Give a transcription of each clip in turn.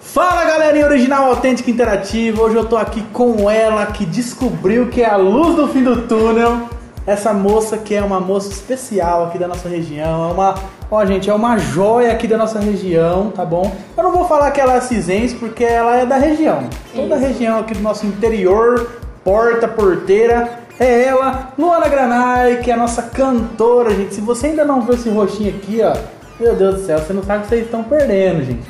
Fala galerinha original autêntica interativa. Hoje eu tô aqui com ela que descobriu que é a luz do fim do túnel. Essa moça que é uma moça especial aqui da nossa região, é uma, ó gente, é uma joia aqui da nossa região, tá bom? Eu não vou falar que ela é cisense porque ela é da região. Toda a região aqui do nosso interior, porta, porteira, é ela, Luana Granai, que é a nossa cantora, gente. Se você ainda não viu esse roxinho aqui, ó, meu Deus do céu, você não sabe o que vocês estão perdendo, gente.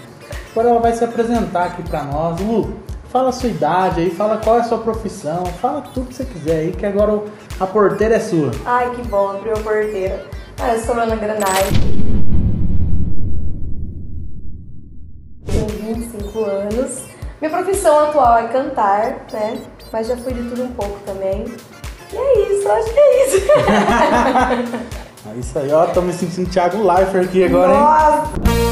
Agora ela vai se apresentar aqui pra nós. Lu, fala a sua idade aí, fala qual é a sua profissão, fala tudo que você quiser aí, que agora a porteira é sua. Ai, que bom, abriu a porteira. Ah, eu sou Luana Granai. Tenho 25 anos. Minha profissão atual é cantar, né? Mas já fui de tudo um pouco também. E é isso, acho que é isso. É isso aí, ó, tô me sentindo Thiago Leifert aqui agora, hein? Nossa!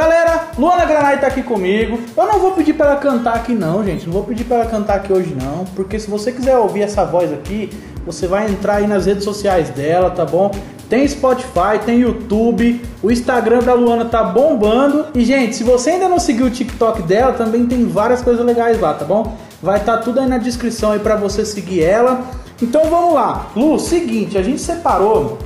Galera, Luana Granai tá aqui comigo. Eu não vou pedir pra ela cantar aqui não, gente. Não vou pedir pra ela cantar aqui hoje não, porque se você quiser ouvir essa voz aqui, você vai entrar aí nas redes sociais dela, tá bom? Tem Spotify, tem YouTube, o Instagram da Luana tá bombando. E gente, se você ainda não seguiu o TikTok dela, também tem várias coisas legais lá, tá bom? Vai estar tá tudo aí na descrição aí para você seguir ela. Então vamos lá. Lu, seguinte, a gente separou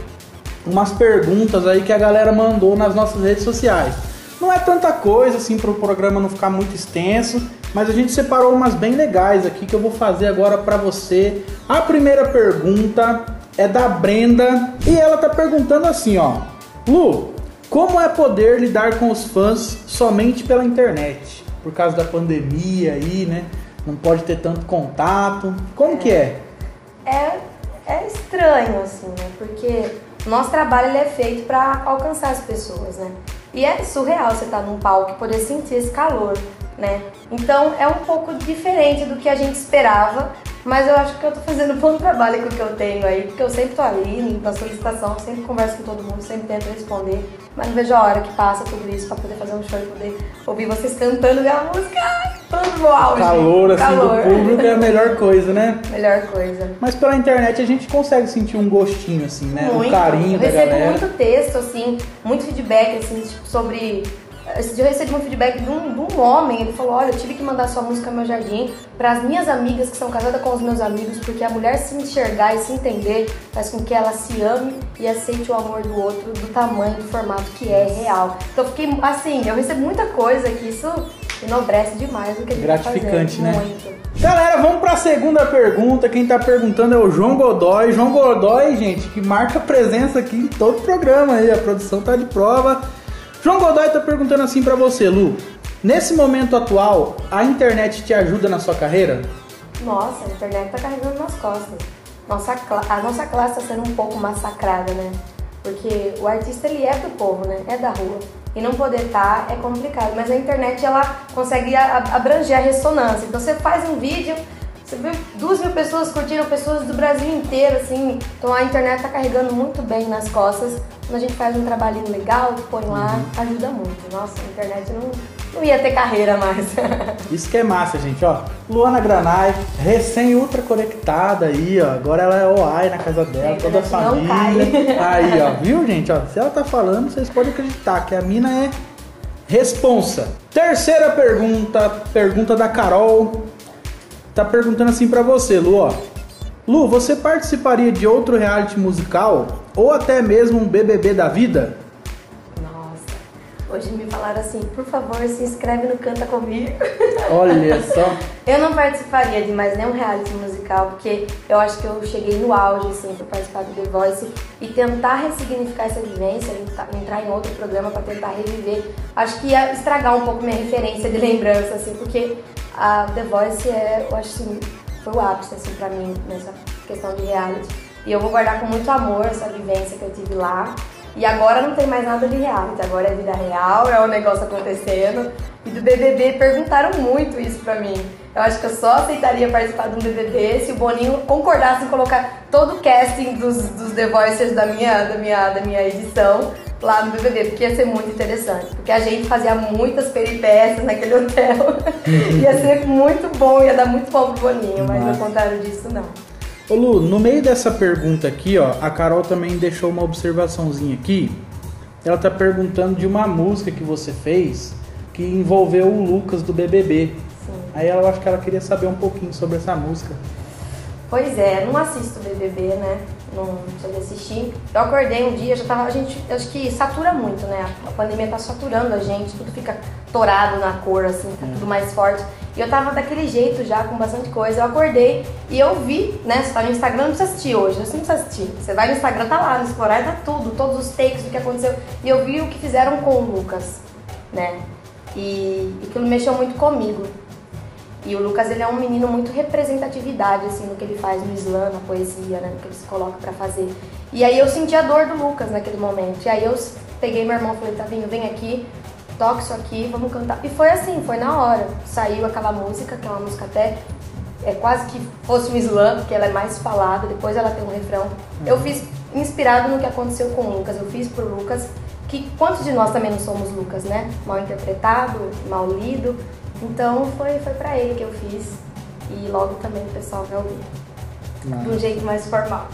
umas perguntas aí que a galera mandou nas nossas redes sociais. Não é tanta coisa assim para o programa não ficar muito extenso, mas a gente separou umas bem legais aqui que eu vou fazer agora para você. A primeira pergunta é da Brenda e ela tá perguntando assim, ó: Lu, como é poder lidar com os fãs somente pela internet? Por causa da pandemia aí, né? Não pode ter tanto contato. Como é. que é? É, é estranho, assim, né? Porque o nosso trabalho ele é feito para alcançar as pessoas, né? E é surreal você estar tá num palco e poder sentir esse calor, né? Então é um pouco diferente do que a gente esperava, mas eu acho que eu tô fazendo um bom trabalho com o que eu tenho aí, porque eu sempre tô ali na solicitação, sempre converso com todo mundo, sempre tento responder, mas não vejo a hora que passa tudo isso pra poder fazer um show e poder ouvir vocês cantando minha música. Todo no auge. Calor, assim, Calor. do público é a melhor coisa, né? Melhor coisa. Mas pela internet a gente consegue sentir um gostinho, assim, né? Muito. Um carinho eu da galera. recebo muito texto, assim, muito feedback, assim, tipo, sobre esse dia eu recebi um feedback de um, de um homem. Ele falou: Olha, eu tive que mandar sua música meu jardim para as minhas amigas que são casadas com os meus amigos, porque a mulher se enxergar e se entender faz com que ela se ame e aceite o amor do outro do tamanho, do formato que é real. Então eu fiquei assim: eu recebo muita coisa que isso enobrece demais o que a gente Gratificante, tá né? Muito. Galera, vamos para a segunda pergunta. Quem tá perguntando é o João Godoy. João Godoy, gente, que marca presença aqui em todo o programa aí. A produção tá de prova. João Godoy tá perguntando assim para você, Lu. Nesse momento atual, a internet te ajuda na sua carreira? Nossa, a internet tá carregando nas costas. Nossa, a nossa classe está sendo um pouco massacrada, né? Porque o artista ele é do povo, né? É da rua. E não poder estar tá é complicado. Mas a internet ela consegue abranger a ressonância. Então você faz um vídeo, você vê duas mil pessoas curtiram, pessoas do Brasil inteiro, assim. Então a internet tá carregando muito bem nas costas. Quando a gente faz um trabalhinho legal, põe lá, uhum. ajuda muito. Nossa, a internet não, não ia ter carreira mais. Isso que é massa, gente, ó. Luana Granai, recém ultra conectada aí, ó. Agora ela é OAI na casa dela, toda a família. Aí, ó, viu, gente? Ó, se ela tá falando, vocês podem acreditar que a mina é responsa. Terceira pergunta, pergunta da Carol tá perguntando assim para você, Lu, ó. Lu, você participaria de outro reality musical ou até mesmo um BBB da vida? Nossa, hoje me falaram assim, por favor, se inscreve no Canta Comigo. Olha só. eu não participaria de mais nenhum reality musical, porque eu acho que eu cheguei no auge, assim, pra participar do The Voice e tentar ressignificar essa vivência, entrar em outro programa para tentar reviver. Acho que ia estragar um pouco minha referência de lembrança, assim, porque a The Voice é, eu acho assim, foi o ápice assim para mim nessa questão de reality. E eu vou guardar com muito amor essa vivência que eu tive lá. E agora não tem mais nada de reality, agora é vida real, é o um negócio acontecendo. E do BBB perguntaram muito isso pra mim. Eu acho que eu só aceitaria participar de um BBB se o Boninho concordasse em colocar todo o casting dos, dos The Voicers da minha, da, minha, da minha edição lá no BBB, porque ia ser muito interessante. Porque a gente fazia muitas peripécias naquele hotel. ia ser muito bom, ia dar muito bom pro Boninho, mas ao contrário disso, não. Ô Lu, no meio dessa pergunta aqui, ó, a Carol também deixou uma observaçãozinha aqui. ela tá perguntando de uma música que você fez que envolveu o Lucas do BBB. Sim. Aí ela acho que ela queria saber um pouquinho sobre essa música. Pois é, não assisto BBB, né? Não sou de assistir. Eu acordei um dia, já tava. A gente, acho que satura muito, né? A pandemia tá saturando a gente, tudo fica torado na cor, assim, tá tudo mais forte. E eu tava daquele jeito já, com bastante coisa. Eu acordei e eu vi, né? Você tá no Instagram, não precisa assistir hoje, você não precisa assistir. Você vai no Instagram, tá lá, no Explorar, tá tudo, todos os takes do que aconteceu. E eu vi o que fizeram com o Lucas, né? E aquilo mexeu muito comigo. E o Lucas, ele é um menino muito representatividade, assim, no que ele faz no slam, na poesia, né, no que ele se coloca para fazer. E aí eu senti a dor do Lucas naquele momento. E aí eu peguei meu irmão e falei, Tavinho, vem aqui, toca isso aqui, vamos cantar. E foi assim, foi na hora. Saiu aquela música, que é uma música até é quase que fosse um slam, porque ela é mais falada, depois ela tem um refrão. Eu fiz inspirado no que aconteceu com o Lucas, eu fiz pro Lucas, que quantos de nós também não somos Lucas, né? Mal interpretado, mal lido. Então foi, foi pra ele que eu fiz. E logo também o pessoal vai ouvir. De um jeito mais formal.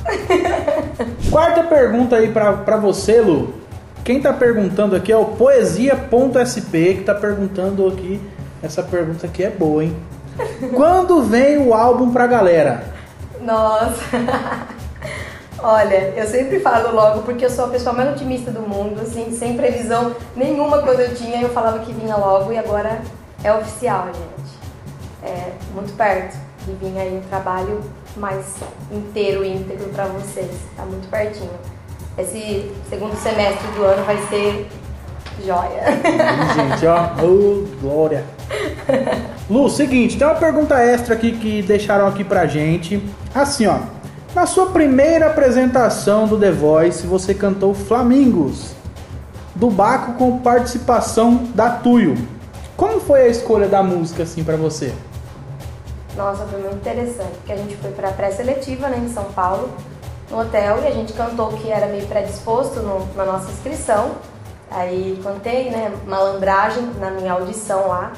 Quarta pergunta aí pra, pra você, Lu. Quem tá perguntando aqui é o Poesia.sp que tá perguntando aqui. Essa pergunta aqui é boa, hein? Quando vem o álbum pra galera? Nossa! Olha, eu sempre falo logo porque eu sou a pessoa mais otimista do mundo, assim, sem previsão nenhuma quando eu tinha, eu falava que vinha logo e agora é oficial, gente. É muito perto de vir aí um trabalho mais inteiro, íntegro para vocês. Tá muito pertinho. Esse segundo semestre do ano vai ser joia. Gente, ó, oh, glória. Lu, seguinte, tem uma pergunta extra aqui que deixaram aqui pra gente. Assim, ó. Na sua primeira apresentação do The Voice, você cantou Flamingos, do Baco com participação da Tuyo. Como foi a escolha da música assim para você? Nossa, foi muito interessante, porque a gente foi para pré-seletiva, né, em São Paulo, no hotel, e a gente cantou que era meio predisposto no, na nossa inscrição. Aí cantei, né, malandragem na minha audição lá.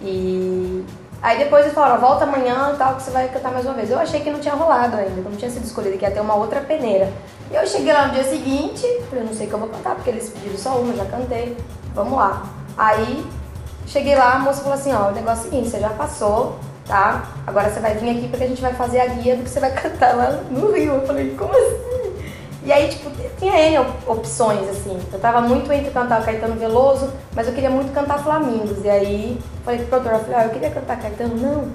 E aí depois eles falaram, volta amanhã e tal, que você vai cantar mais uma vez. Eu achei que não tinha rolado ainda, não tinha sido escolhido, que ia ter uma outra peneira. E eu cheguei lá no dia seguinte, falei, não sei o que eu vou cantar, porque eles pediram só uma, já cantei, vamos lá. Aí cheguei lá, a moça falou assim, ó, o negócio é o seguinte, você já passou, tá? Agora você vai vir aqui porque a gente vai fazer a guia do que você vai cantar lá no Rio. Eu falei, como assim? E aí, tipo, tinha N opções, assim. Eu tava muito entre cantar Caetano Veloso, mas eu queria muito cantar Flamingos. E aí, falei pro produtor, eu falei, ah, eu queria cantar Caetano. Não.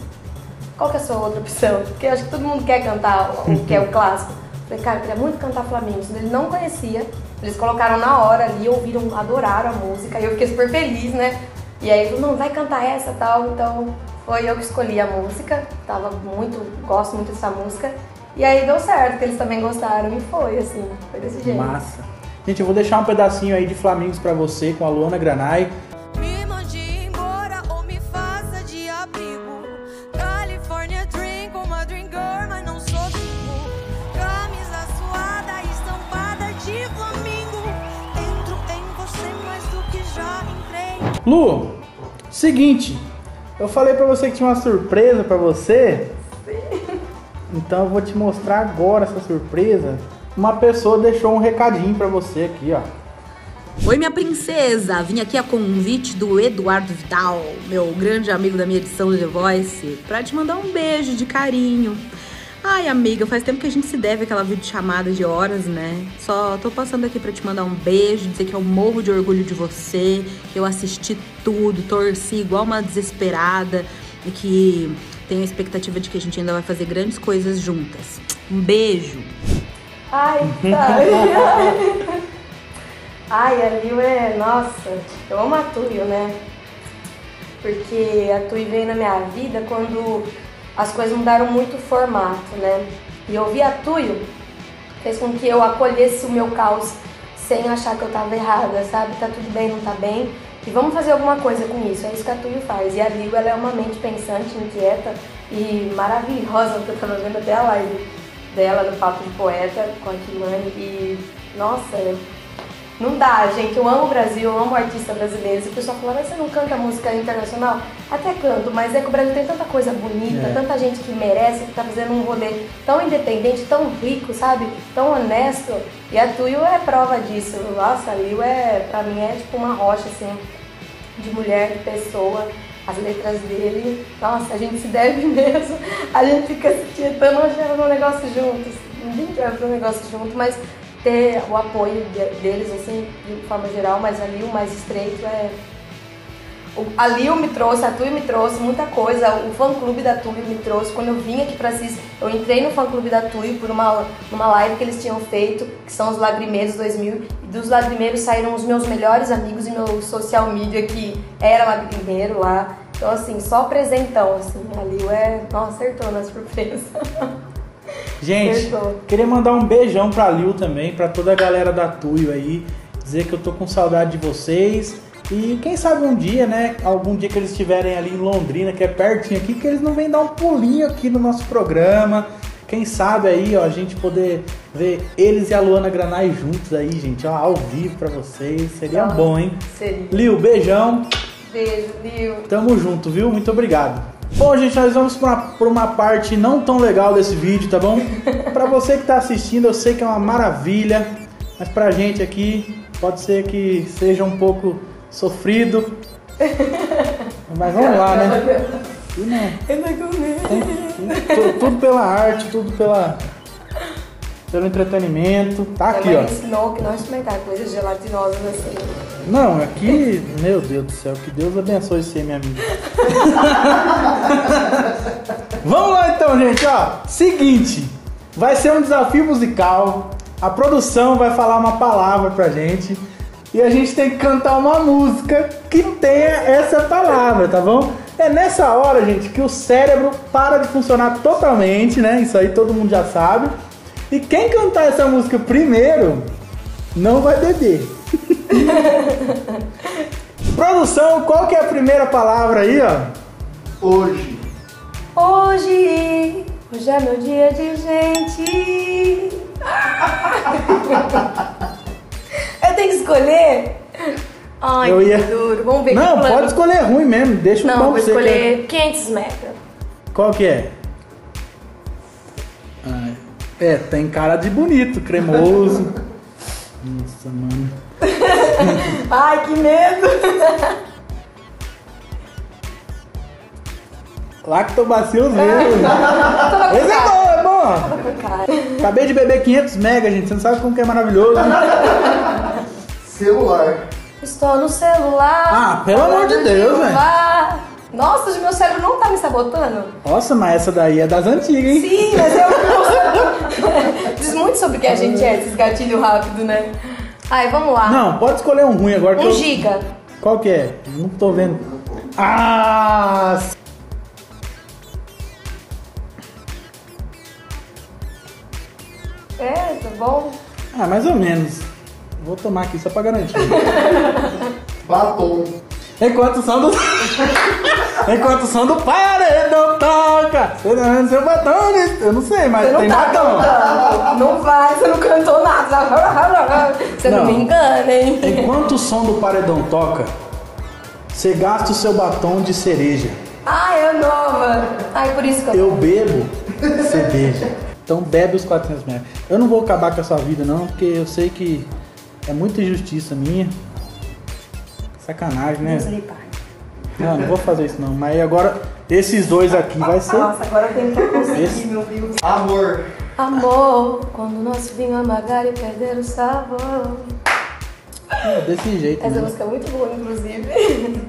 Qual que é a sua outra opção? Porque eu acho que todo mundo quer cantar o que é o clássico. Eu falei, cara, eu queria muito cantar Flamingos. Ele não conhecia. Eles colocaram na hora ali, ouviram, adoraram a música. E eu fiquei super feliz, né? E aí, ele falou, não, vai cantar essa tal. Então, foi eu que escolhi a música. Tava muito, gosto muito dessa música. E aí deu certo, que eles também gostaram e foi, assim, foi desse jeito. Massa. Gente, eu vou deixar um pedacinho aí de Flamingos para você com a Luana Granai. Me mande embora ou me faça de abrigo. California Dream com uma Dream Girl, mas não sou bingo. Camisa suada, estampada de flamingo. Entro em você mais do que já entrei. Lu, seguinte, eu falei para você que tinha uma surpresa para você. Então eu vou te mostrar agora essa surpresa. Uma pessoa deixou um recadinho para você aqui, ó. Oi, minha princesa! Vim aqui a convite do Eduardo Vidal, meu grande amigo da minha edição do The Voice, pra te mandar um beijo de carinho. Ai, amiga, faz tempo que a gente se deve aquela videochamada de horas, né? Só tô passando aqui pra te mandar um beijo, dizer que eu morro de orgulho de você, que eu assisti tudo, torci igual uma desesperada e que tenho a expectativa de que a gente ainda vai fazer grandes coisas juntas. Um beijo! Ai, ai. Ai, a Lil é. Nossa, eu amo a Tuyo, né? Porque a Tuyo veio na minha vida quando as coisas mudaram muito o formato, né? E ouvir a Tuyo fez com que eu acolhesse o meu caos sem achar que eu tava errada, sabe? Tá tudo bem, não tá bem. E vamos fazer alguma coisa com isso. É isso que a Tuyo faz. E a Lil, ela é uma mente pensante, inquieta e maravilhosa, que eu tava vendo até a live dela no Papo de Poeta com a Kilane. E, nossa, Não dá, gente. Eu amo o Brasil, eu amo artista brasileiro. Se o pessoal fala, mas você não canta música internacional? Até canto, mas é que o Brasil tem tanta coisa bonita, É. tanta gente que merece, que tá fazendo um rolê tão independente, tão rico, sabe? Tão honesto. E a Tuyo é prova disso. Nossa, a Lil é, pra mim, é tipo uma rocha, assim, de mulher, de pessoa. As letras dele, nossa, a gente se deve mesmo. A gente fica se tietando, já um negócio juntos. Gente vai fazer um negócio junto, mas ter o apoio de- deles, assim, de forma geral, mas ali o mais estreito é. A Lil me trouxe, a Tui me trouxe muita coisa, o fã clube da Tui me trouxe. Quando eu vim aqui pra Cis, eu entrei no fã clube da Tui por uma, uma live que eles tinham feito, que são os Lagrimeiros 2000. E dos Lagrimeiros saíram os meus melhores amigos e meu social media, que era Lagrimeiro lá. Então, assim, só presentão, assim. A Lil é. Nossa, acertou na surpresa. Gente, queria mandar um beijão pra Lil também, pra toda a galera da Tuyo aí. Dizer que eu tô com saudade de vocês. E quem sabe um dia, né? Algum dia que eles estiverem ali em Londrina, que é pertinho aqui, que eles não venham dar um pulinho aqui no nosso programa. Quem sabe aí, ó, a gente poder ver eles e a Luana Granai juntos aí, gente, ó, ao vivo pra vocês. Seria Nossa. bom, hein? Seria. Lil, beijão. Beijo, Lil. Tamo junto, viu? Muito obrigado. Bom, gente, nós vamos pra uma, parte não tão legal desse vídeo, tá bom? pra você que tá assistindo, eu sei que é uma maravilha, mas pra gente aqui pode ser que seja um pouco sofrido. Mas vamos lá, né? E não, tu- tudo pela arte, tudo pela, pelo entretenimento. Tá aqui, Minha ó. mãe ensinou que não experimentar coisas gelatinosas assim. Não, aqui, meu Deus do céu, que Deus abençoe você, minha amiga. Vamos lá então, gente, ó. Seguinte, vai ser um desafio musical. A produção vai falar uma palavra pra gente e a gente tem que cantar uma música que tenha essa palavra, tá bom? É nessa hora, gente, que o cérebro para de funcionar totalmente, né? Isso aí todo mundo já sabe. E quem cantar essa música primeiro não vai beber. Produção, qual que é a primeira palavra aí, ó? Hoje. Hoje, hoje é meu dia de gente. Eu tenho que escolher? Ai, Eu que ia- duro. Vamos ver Não, que pode escolher ruim mesmo, deixa o Não, bom vou pra você. escolher 500 metros. Qual que é? Ah, é, tem cara de bonito, cremoso. Nossa, mano. Ai, que medo. Lactobacilos mesmo. Tava Esse é bom, é bom. Acabei de beber 500 mega, gente. Você não sabe como que é maravilhoso. Celular. Estou no celular. Ah, pelo amor de Deus, velho. Nossa, o meu cérebro não tá me sabotando? Nossa, mas essa daí é das antigas, hein? Sim, mas eu. Diz muito sobre o que a gente é, esses gatilhos rápidos, né? Ai, vamos lá. Não, pode escolher um ruim agora. que Um eu- giga. Qual que é? Não tô vendo. Ah! É, tá bom? Ah, mais ou menos. Vou tomar aqui só pra garantir. Batom. Enquanto o som do. Enquanto o som do paredão toca. Você vendo seu batom, né? Eu não sei, mas Você não tem tá batom. cantando. Não vai, você não cantou nada. Você não, Não. me engana, hein? Enquanto o som do paredão toca, você gasta o seu batom de cereja. Ai, é nova. Ai, por isso que eu. Eu bebo cerveja. Então bebe os 400 metros. Eu não vou acabar com a sua vida, não, porque eu sei que é muita injustiça minha. Sacanagem, né? Lhe pague. Não, não vou fazer isso não. Mas agora, esses dois aqui vai ser. Nossa, agora eu tenho que conseguir, Esse- meu Deus. Amor. Amor, quando o nosso vinho amagar e perder o sabor. É, desse jeito. Essa né? música é muito boa, inclusive.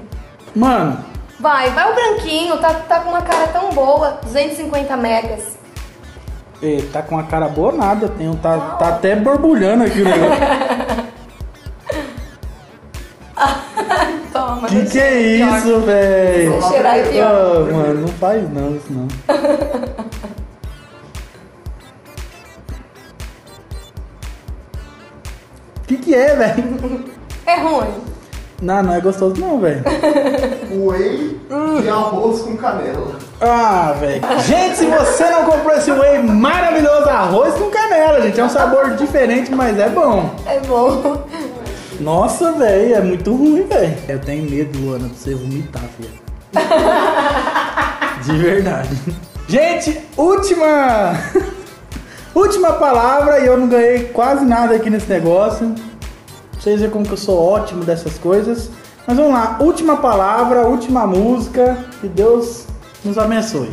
Mano, Vai, vai o branquinho, tá, tá com uma cara tão boa. 250 megas. é, tá com uma cara boa nada. Tem, um- tá, tá até borbulhando aqui o negócio. Toma. que que é isso, velho? Cheirar aqui, ó. Ah, mano, não faz não isso não. Que que é, velho? É ruim. Não, não é gostoso não, velho. Whey de arroz com canela. Ah, velho. Gente, se você não comprou esse whey maravilhoso arroz com canela, gente, é um sabor diferente, mas é bom. É bom. Nossa, velho, é muito ruim, velho. Eu tenho medo, Luana, de você vomitar, filha. De verdade. Gente, última. última palavra e eu não ganhei quase nada aqui nesse negócio. Pra vocês verem como que eu sou ótimo dessas coisas. Mas vamos lá, última palavra, última música. Que Deus nos abençoe.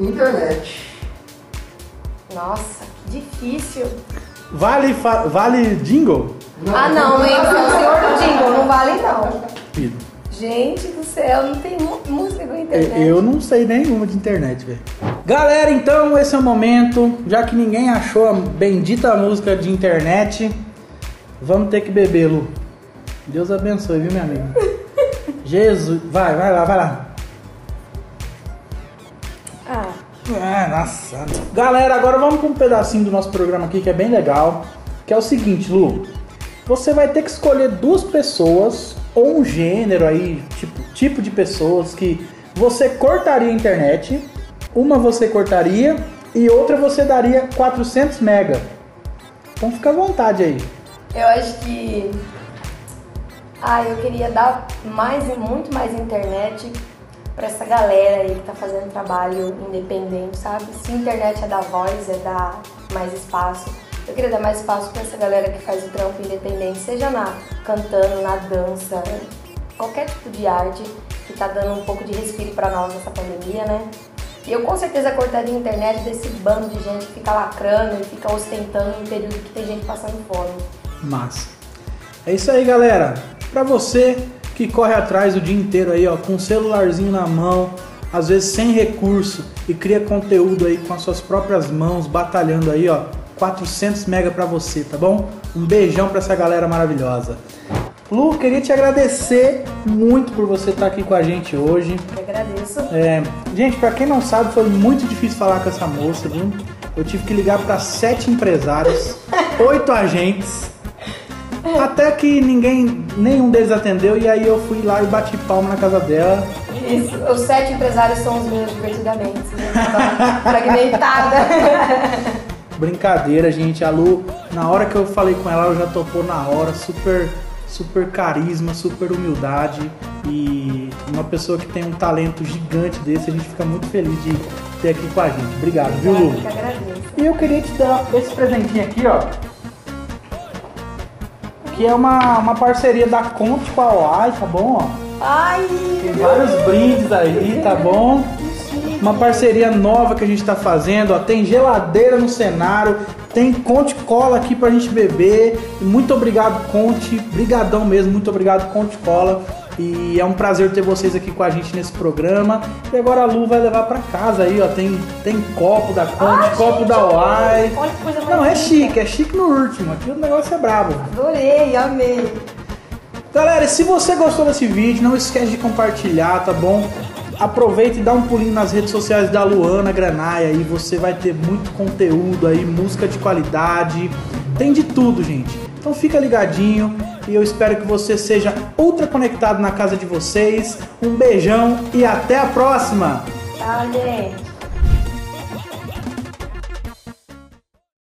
Internet. Nossa, que difícil. Vale, fa- vale jingle? Ah, não, hein? É o senhor do jingle, não vale não. Filho, Gente do céu, não tem música com internet. Eu não sei nenhuma de internet, velho. Galera, então esse é o momento. Já que ninguém achou a bendita música de internet, vamos ter que beber, Lu. Deus abençoe, viu, meu amigo? Jesus, vai, vai lá, vai lá. Ah, Ah, nossa. Galera, agora vamos com um pedacinho do nosso programa aqui que é bem legal. Que é o seguinte, Lu. Você vai ter que escolher duas pessoas ou um gênero aí, tipo, tipo de pessoas que você cortaria a internet. Uma você cortaria e outra você daria 400 mega. Então fica à vontade aí. eu acho que. Ah, eu queria dar mais e muito mais internet pra essa galera aí que tá fazendo trabalho independente, sabe? Se internet é dar voz, é dar mais espaço. Eu queria dar mais espaço pra essa galera que faz o trampo independente, seja na cantando, na dança, qualquer tipo de arte que tá dando um pouco de respiro pra nós nessa pandemia, né? E eu com certeza cortaria a internet desse bando de gente que fica lacrando e fica ostentando em período que tem gente passando fome. Massa. É isso aí, galera. Pra você que corre atrás o dia inteiro aí, ó, com o celularzinho na mão, às vezes sem recurso e cria conteúdo aí com as suas próprias mãos, batalhando aí, ó, 400 mega pra você, tá bom? Um beijão pra essa galera maravilhosa. Lu, queria te agradecer muito por você estar aqui com a gente hoje. Eu agradeço. É, gente, pra quem não sabe, foi muito difícil falar com essa moça, viu? Eu tive que ligar pra sete empresários, oito agentes, até que ninguém, nenhum deles atendeu e aí eu fui lá e bati palma na casa dela. Isso. Os sete empresários são os meus divertidamente. né? Tava Fragmentada. Brincadeira, gente. A Lu, na hora que eu falei com ela, ela já topou na hora, super, super carisma, super humildade e uma pessoa que tem um talento gigante desse, a gente fica muito feliz de ter aqui com a gente. Obrigado, viu, Lu? Eu. E eu queria te dar esse presentinho aqui, ó. Que é uma, uma parceria da Conte com a Oai, tá bom? Ó. Ai! Tem vários brindes aí, tá bom? Uma parceria nova que a gente tá fazendo, ó. Tem geladeira no cenário, tem Conte Cola aqui pra gente beber. Muito obrigado, Conte. Brigadão mesmo, muito obrigado, Conte Cola. E é um prazer ter vocês aqui com a gente nesse programa. E agora a Lu vai levar pra casa aí, ó. Tem, tem copo da Conte, copo gente, da Uai. Olha que coisa Não, é chique, é chique no último. Aqui o negócio é brabo. Adorei, amei. Galera, e se você gostou desse vídeo, não esquece de compartilhar, tá bom? Aproveita e dá um pulinho nas redes sociais da Luana Granaia e você vai ter muito conteúdo aí, música de qualidade, tem de tudo, gente. Então fica ligadinho e eu espero que você seja ultra conectado na casa de vocês. Um beijão e até a próxima! Tchau, gente.